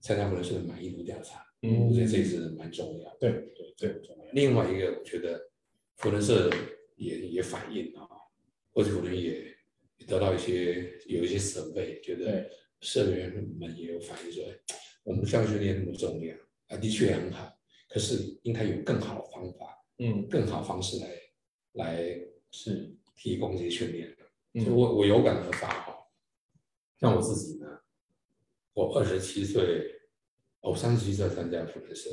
参加辅仁社的满意度调查，嗯我嗯觉得这也是蛮重要的。对对对，很重要，另外一个，我觉得辅仁社也也反映啊，国际辅仁也也得到一些有一些 survey，觉得社员们也有反映说，哎我们教育训练那么重要啊，的确很好，可是应该有更好的方法。嗯。更好方式来来是，提供这些训练。的。嗯。所以我我有感而发哈。像我自己呢，我二十七岁，我三十七岁参加辅仁社，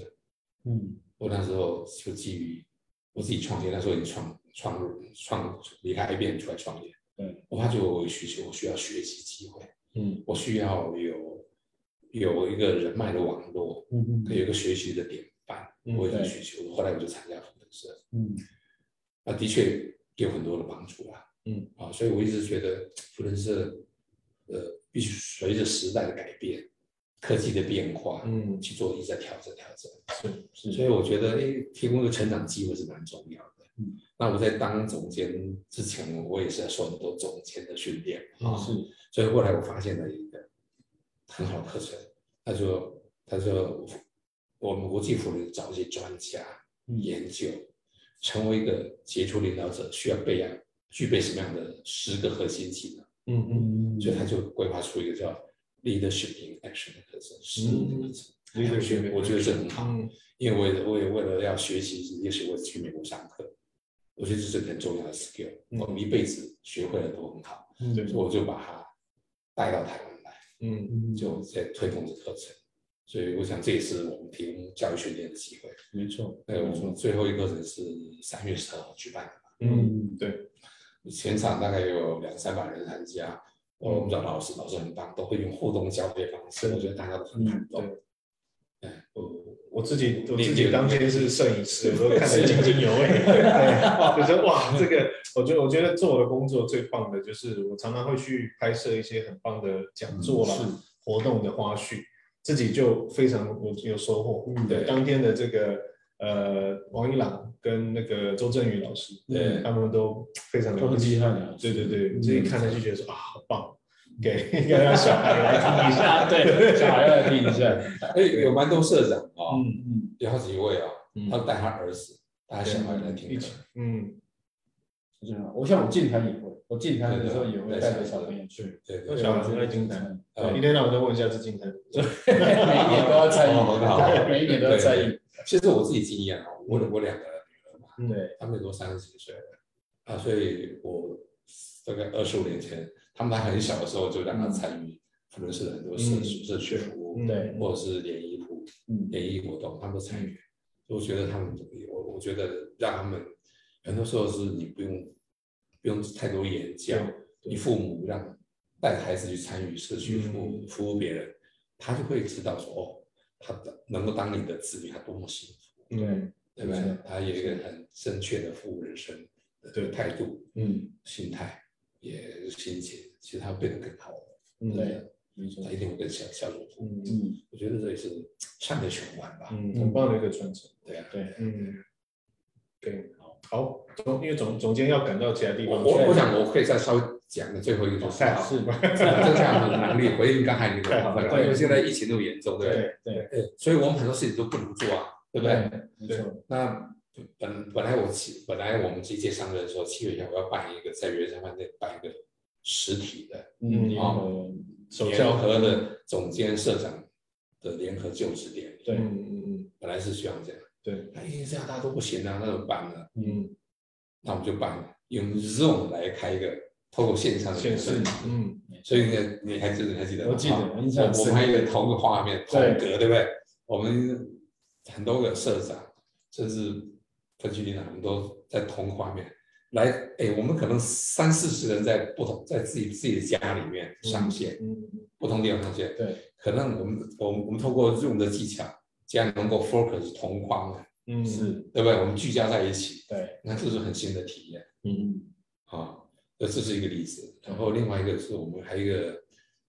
嗯，我那时候就基于我自己创业，那时候已经创创入创离开 IBM 出来创业，嗯，我发觉我有需求，我需要学习机会，嗯。我需要有有一个人脉的网络，嗯嗯有一个学习的典范，嗯我有这个对需求，后来我就参加辅仁社。嗯，那的确有很多的帮助啊。嗯，啊，所以我一直觉得福仁社，呃，必须随着时代的改变、科技的变化，嗯去做一直在调整、调整。是所以我觉得，哎，提供一个成长机会是蛮重要的。嗯，那我在当总监之前，我也是在受很多总监的训练啊。是，所以后来我发现了一个很好的课程，他说，他说我们国际辅仁找一些专家，嗯。研究，成为一个杰出领导者需要备养具备什么样的十个核心技能，嗯嗯嗯，所以他就规划出一个叫 leadership in action 的课程，十个课程。Leadership 我觉得这很好，嗯。因为我也我也为了要学习，也许我去美国上课，我觉得这是很重要的 skill，嗯。我们一辈子学会了都很好，所以我就把它带到台湾来，嗯嗯。就在推动这课程。所以我想这也是我们提供教育训练的机会。没错，呃，我们最后一个课程是三月十二号举办的。嗯对，全场大概有两三百人参加，我们的老师，老师很棒，都会用互动教学方式，我觉得大家都很感动。对我我自己我自己当天是摄影师，我都看得津津有味。*laughs* 对，就觉得哇，这个我觉得我觉得做我的工作最棒的就是我常常会去拍摄一些很棒的讲座啦、嗯活动的花絮，自己就非常有有收获。嗯。对，当天的这个呃王一朗跟那个周振宇老师，对他们都非常了都不起很厉害的。对对对，嗯。自己看了就觉得说啊，好棒，给 *laughs* 要让小孩来听一下。*laughs* 对，小孩来听一下。哎，有蛮多社长啊，嗯嗯，有好几位啊，嗯。他带他儿子、带他小孩来听一我像我进台也会，我进台的时候也会带着小朋友去。对对小孩很爱金台，嗯一天到晚都问一下是金台，每一年都要参与，每一年都要参与。其实我自己经验啊，我我两个女儿嘛，嗯。对，他们都三十几岁了。啊，所以我大概二十五年前，他们还很小的时候就让他参与福伦社的很多社嗯社区服务，嗯。对。或者是联谊服嗯。联谊活动，他们都参与。我觉得他们，我我觉得让他们很多时候是你不用不用太多言教，你父母让带孩子去参与社区服务、嗯服务别人，他就会知道说哦，他的能够当你的子女，他多么幸福，嗯对不对没错？他有一个很正确的服务人生的对态度、嗯，心态，也心情，其实他会变得更好，了对，他。一定会更孝孝顺父母。嗯嗯，我觉得这也是善的循环吧。嗯，很棒的一个传承，对啊，对，嗯，对，好，总因为总总监要赶到其他地方去，我我想我可以再稍微讲的最后一个就是是，*laughs* 增加我们的能力，回应刚才那个部分了，因为现在疫情那么严重，对不对？对所以我们很多事情都不能做啊，对不对？没错。那本本来我七本来我们这一届上任的时候，七月一号我要办一个在圆山饭店办一个实体的嗯，嗯哦，联合的总监社长的联合就职典礼，对。嗯嗯嗯，本来是希望这样，对，那因为这样大家都不行啊，那怎么办呢？嗯，那我们就办用 Zoom 来开一个透过线上的现实联会，嗯所以呢，你还记得你还记得？我记得印象我我们还有一个同一个画面，同格，对不对？我们很多个社长，甚至分区领导，我们都在同个画面来。哎，我们可能三四十人在不同，在自己自己的家里面上线，嗯不同地方上线。对，可能我们我们我们透过 Zoom 的技巧，这样能够 focus 同框的，嗯是，对不对？我们聚焦在一起，对，那这是很新的体验。嗯，啊，那这是一个例子。然后另外一个是我们还有一个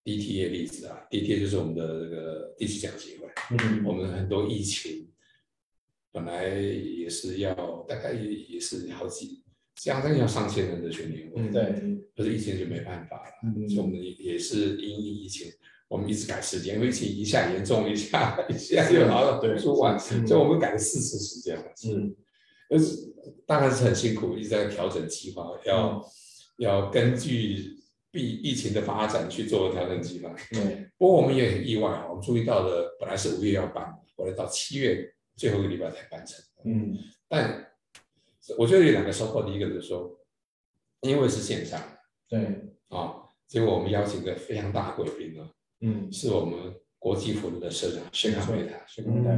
DTA 例子啊，DTA 就是我们的这个地区讲协会，嗯我们很多疫情本来也是要大概也也是好几将近要上千人的全年会，嗯，对可是疫情就没办法了，嗯所以我们也也是因应疫情。我们一直改时间，因为疫情一下严重，一下一下就好了对说完，是所以我们改了四次时间了。嗯但是当然是很辛苦，一直在调整计划，要、要根据疫疫情的发展去做调整计划。对，不过我们也很意外啊，我们注意到了，本来是五月要办，后来到七月最后一个礼拜才办成。嗯，但我觉得有两个收获，第一个就是说，因为是线上对，啊，结果我们邀请一个非常大的贵宾呢，嗯。是我们国际辅导的社长薛康美塔是公带，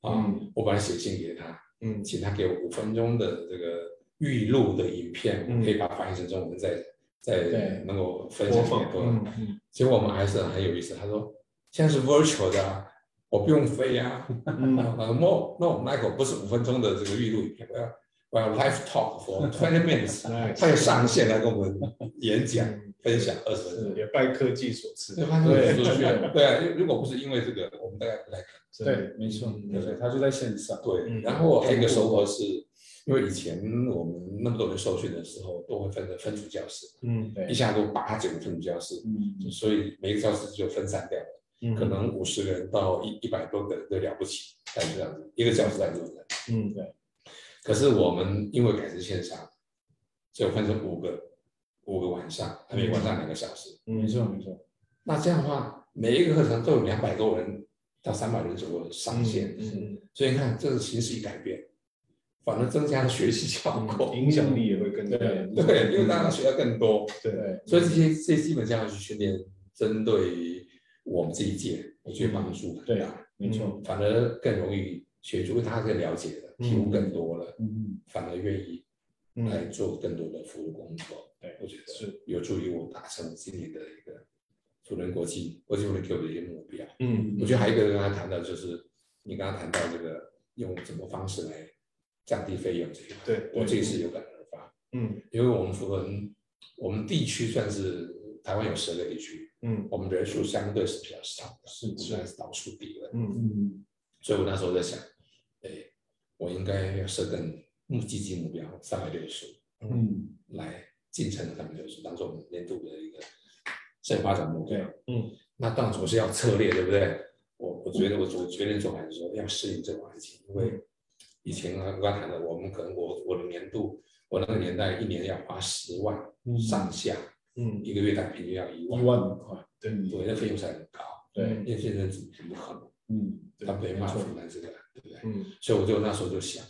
啊，我本来写信给他，嗯。请他给我五分钟的这个预录的影片，嗯。我可以把它翻译成中文再再能够分享。嗯嗯。结果我们还是很有意思，他说现在是 virtual 的、啊，我不用飞啊。嗯。*laughs* 他说 no no Michael 不是五分钟的这个预录影片，我要我要 live talk for *laughs* twenty minutes，他也上线来跟我们演讲嗯。分享二十分钟。也拜科技所赐，对，对。啊，如果不是因为这个，我们大概不太可能。对，没错，对，他就在线上，对，嗯。然后还有一个收获是，因为以前我们那么多人受训的时候，都会分成分组教室，嗯对。一，下都八九个分组教室，嗯，所以每个教室就分散掉可能五十个人到一一百多个人都了不起，但是这样子，一个教室来多人。嗯可是我们因为改成线上，就分成五个五个晚上，每个晚上两个小时。没错，没错，那这样的话，每一个课程都有两百多人到三百人左右上线，嗯所以你看这个形式一改变，反而增加了学习效果。嗯，影响力也会更 *laughs* 大，对对，因为大家学到更多，对对，所以这些这些基本上要去训练，针对我们这一届，我觉得帮助很对啊，没错，反而更容易学出，因为大家更了解了，体悟更多了，嗯，反而愿意来嗯做更多的服务工作。对我觉得是。有助于我达成今年的一个辅仁国际国际辅仁给我的一些目标。嗯我觉得还有一个刚才谈到就是，你刚刚谈到这个用什么方式来降低费用这一块，对我这一次有感而发，嗯。因为我们福伦我们地区算是台湾有十个地区，嗯。我们人数相对是比较少的，是算是倒数第二，嗯嗯所以我那时候在想，哎，我应该要设定目积极目标三百六十五。嗯来进程的他们就是当做我们年度的一个社会发展目标。嗯那当然总是要策略，对不对？我我觉得我我决定做还是说要适应这个环境，因为以前啊，刚谈的，我们可能我我的年度，我那个年代一年要花十万嗯。上下，嗯。一个月大概平均要一一万，万块，对。对，那费用是很高，对，因为现在是很不可能，嗯他没办法没错。负担这个，对不对？嗯。所以我就那时候就想，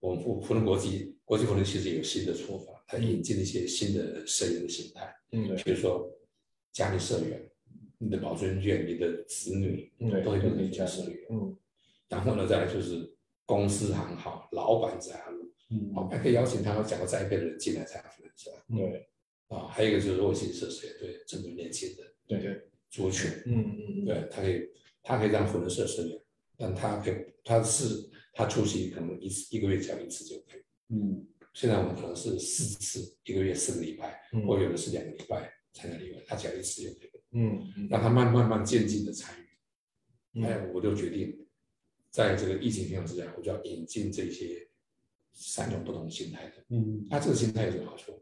我们福福伦国际国际福伦其实也有新的做法，他引进了一些新的社员的形态，嗯比如说家里社员，你的保尊眷、你的子女对都会变都可以加入成家社员。嗯。然后呢，再来就是公司行好，老板加入，嗯。哦，还可以邀请他讲过再一辈的人进来参加福伦社对。啊。还有一个就是弱性社社员，对针对年轻人对对。族群，嗯嗯。对，他可以，他可以让福伦社社员，但他可以，他是他出席可能一次一个月只要一次就可以。嗯现在我们可能是四次，一个月四个礼拜，嗯或有的是两个礼拜参加例会，他只要一次就可以，嗯嗯让他慢慢慢渐进的参与。嗯，我就决定，在这个疫情情况之下，我就要引进这些三种不同心态的。嗯他这个心态有什么好处？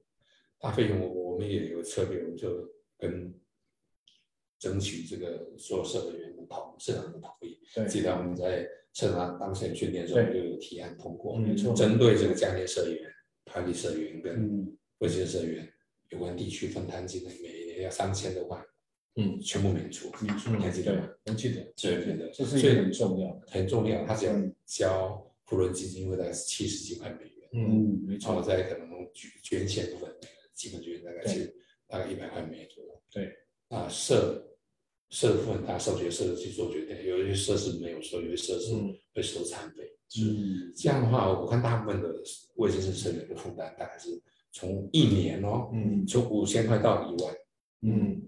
大费用我我们也有策略，我们就跟争取这个所有社会员的同社长的同意。对记得我们在社长当选训练的时候，就有提案通过，嗯没错针对这个家庭社员、团体社员跟嗯卫生社员有关地区分摊金额，每年要三千多万，嗯全部免除。免除你还记得吗？我记得对对对这是一个很重要的很重要，他只要嗯交普伦基金会大概是七十几块美元，嗯嗯没错再可能捐捐献部分，基本捐大概对是大概一百块美元左右。对，啊社社部分他授权社去做决定，有一些设施没有收，有一些社是嗯会收餐费。嗯这样的话，我看大部分的卫生社社员的负担大概是从一年哦，嗯从五千块到一万。嗯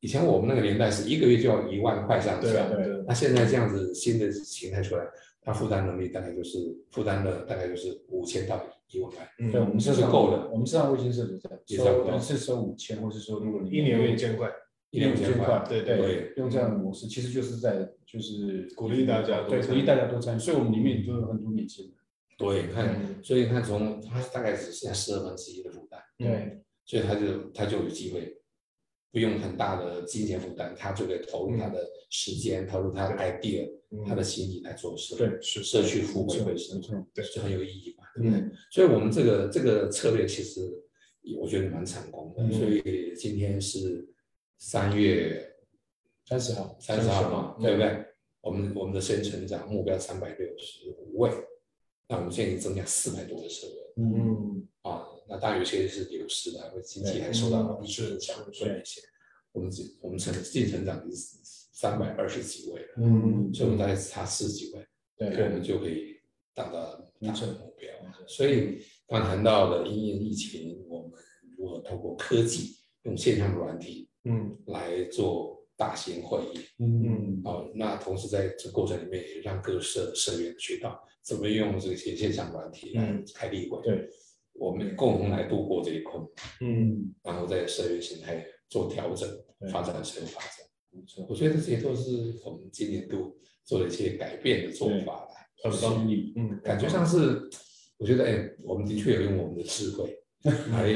以前我们那个年代是一个月就要一万块上下，对啊对那现在这样子新的形态出来，他负担能力大概就是负担了大概就是五千到一万块。嗯对，我们这是是够的我们市场卫生社就这样，也差不多收是收五千，或是说如果你一年五千块，一年五千块对对对用这样的模式，其实就是在就是鼓励大家对，鼓励大家多参与，所以我们里面都有很多年轻人，对，你看，嗯。所以你看从他大概只剩下十二分之一的负担，对。所以他就他就有机会不用很大的金钱负担，他就可以投入他的时间，投入他的 idea，嗯。他的心意来做事对是社区服务没错会社没错，对。就很有意义嘛，对不对？嗯。所以我们这个这个策略其实我觉得蛮成功的，嗯。所以今天是三月三十号三十号嘛，对不对？对？我们我们的生成长目标三百六十五位，那我们现在已经增加四百多个社员嗯嗯啊，那当然有些是流失的，或者经济还受到疫情影响，是所以一些我们只我们成净成长是三百二十几位了，嗯所以我们大概只差四十几位，对我们就可以达到达没错到目标。所以刚谈到的因应疫情，我们如何透过科技用线上软体嗯。来做大型会议。嗯。哦，那同时在这过程里面也让各社社员学到怎么用这些线上软体来嗯。开例会，对，我们共同来度过这一困难，嗯。然后在社员形态做调整，发展社会发展。我觉得这些都是我们今年度做了一些改变的做法啦，很棒心意嗯。感觉上是，我觉得哎，我们的确有用我们的智慧来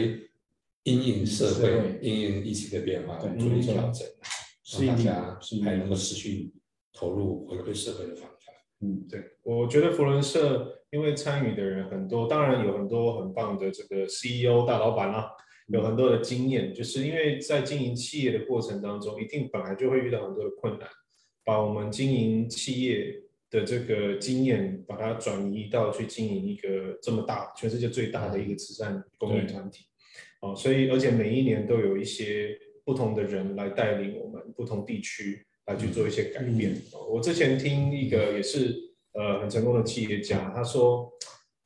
因应社社会会、因应疫情的变化，对做一些调整，让大适应力家适应力还能够持续投入回馈社会的方法。嗯对，我觉得福伦社因为参与的人很多，当然有很多很棒的这个 CEO 大老板啦、有很多的经验，就是因为在经营企业的过程当中，一定本来就会遇到很多的困难，把我们经营企业的这个经验，把它转移到去经营一个这么大、全世界最大的一个慈善公益团体。哦，所以而且每一年都有一些不同的人来带领我们不同地区来去做一些改变。哦我之前听一个也是呃很成功的企业家，他说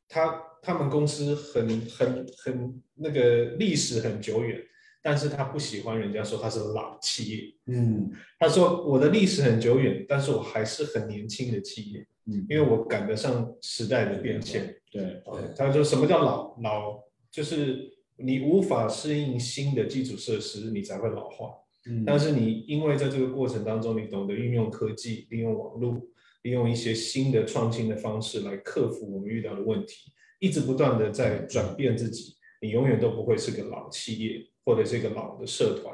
他他们公司很很很那个历史很久远，但是他不喜欢人家说他是老企业。嗯他说我的历史很久远，但是我还是很年轻的企业，嗯，因为我赶得上时代的变迁。对对他说什么叫老老？就是你无法适应新的基础设施，你才会老化。嗯，但是你因为在这个过程当中，你懂得运用科技、利用网络、利用一些新的创新的方式来克服我们遇到的问题，一直不断的在转变自己，你永远都不会是个老企业或者是一个老的社团，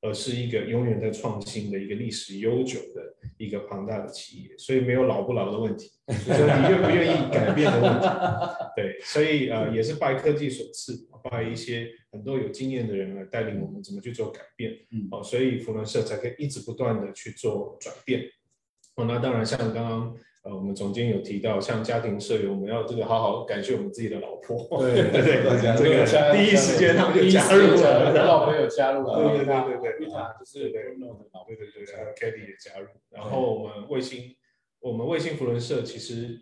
而是一个永远在创新的一个历史悠久的一个庞大的企业。所以没有老不老的问题，就是你愿不愿意改变的问题。*laughs* 对，所以呃也是拜科技所赐，拜一些很多有经验的人来带领我们怎么去做改变。嗯哦，所以福伦社才可以一直不断的去做转变。哦，那当然像刚刚呃我们总监有提到，像家庭社友，我们要这个好好感谢我们自己的老婆。*laughs* 对对对大家这个加第一时间他们就加入间了我老婆有加入了，对对对对对就是对对 Bruno 的老婆对对对，还有 k a t i e 也加入。然后我们卫星，我们卫星福伦社其实，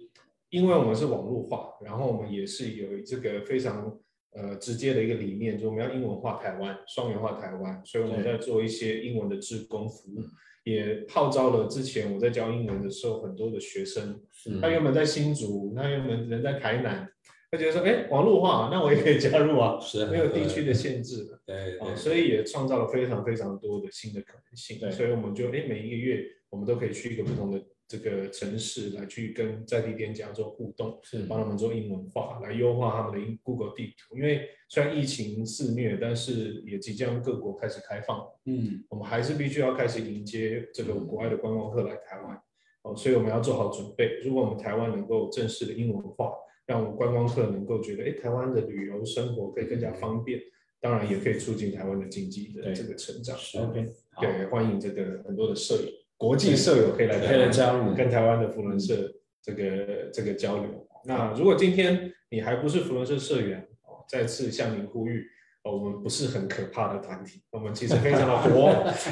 因为我们是网络化，然后我们也是有这个非常呃直接的一个理念，就是我们要英文化台湾，双元化台湾，所以我们在做一些英文的志工服务，也号召了之前我在教英文的时候很多的学生，嗯他原本在新竹，他原本人在台南，他觉得说，哎，网络化，那我也可以加入啊，*laughs* 是没有地区的限制的。*laughs* 啊，对对，所以也创造了非常非常多的新的可能性。对所以我们就哎，每一个月我们都可以去一个不同的这个城市来去跟在地店家做互动，是帮他们做英文化，来优化他们的英 Google 地图。因为虽然疫情肆虐，但是也即将各国开始开放，嗯我们还是必须要开始迎接这个国外的观光客来台湾。哦，所以我们要做好准备。如果我们台湾能够正式的英文化，让观光客能够觉得，哎，台湾的旅游生活可以更加方便，当然也可以促进台湾的经济的这个成长。对，欢迎这个很多的舍友，国际舍友可以来可以来台湾加入跟台湾的福伦社这个这个交流。那如果今天你还不是福伦社社员，哦，再次向您呼吁。哦，我们不是很可怕的团体，我们其实非常的活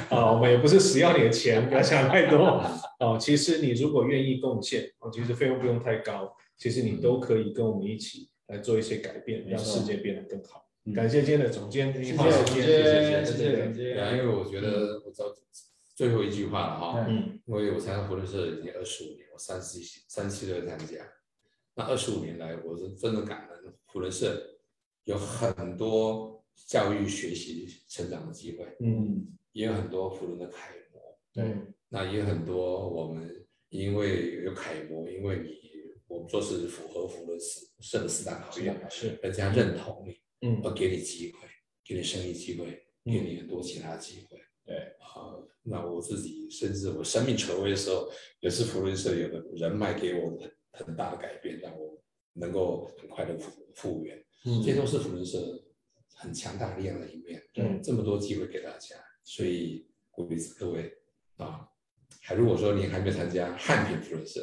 啊，*laughs* 我们也不是死要你的钱，不要想太多哦。其实你如果愿意贡献，哦，其实费用不用太高，其实你都可以跟我们一起来做一些改变，让世界变得更好。嗯感谢今天的总监，谢谢谢总监，谢谢对总对监。因为我觉得我知道最后一句话了哈，嗯。因为我参加福伦社已经二十五年，我三十七三十七岁参加，那二十五年来，我是真的感恩福伦社有很多教育、学习、成长的机会，嗯，也有很多福伦的楷模，对，那也有很多我们因为有楷模，因为你我们做事符合福伦社社的四大考验，是，人家认同你，嗯。而给你机会，给你生意机会，给你很多其他机会。对啊、那我自己甚至我生命垂危的时候，也是福伦社有的人脉给我很很大的改变，让我能够很快的复复原。嗯这都是福伦社很强大力量的一面。对这么多机会给大家，所以鼓励各位啊，还如果说你还没参加汉品福伦社，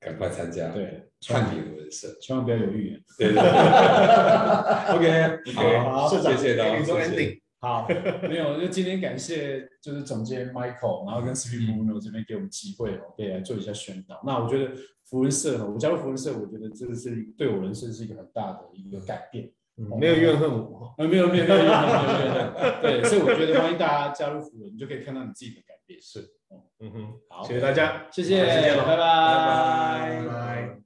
赶快参加对汉品福伦社。千万不要犹豫。对对对 *laughs* OK，好，谢谢大家。好，没有，就今天感谢就是总监 Michael，然后跟 Bruno 这边给我们机会哦，可以来做一下宣导。那我觉得福伦社，我加入福伦社，我觉得这个是对我人生是一个很大的一个改变。嗯没有怨恨我，啊，没有没有没有没有没有没有，对，所以我觉得欢迎大家加入福伦，你就可以看到你自己的改变。是，嗯哼，好谢谢大家，谢谢，拜拜拜拜。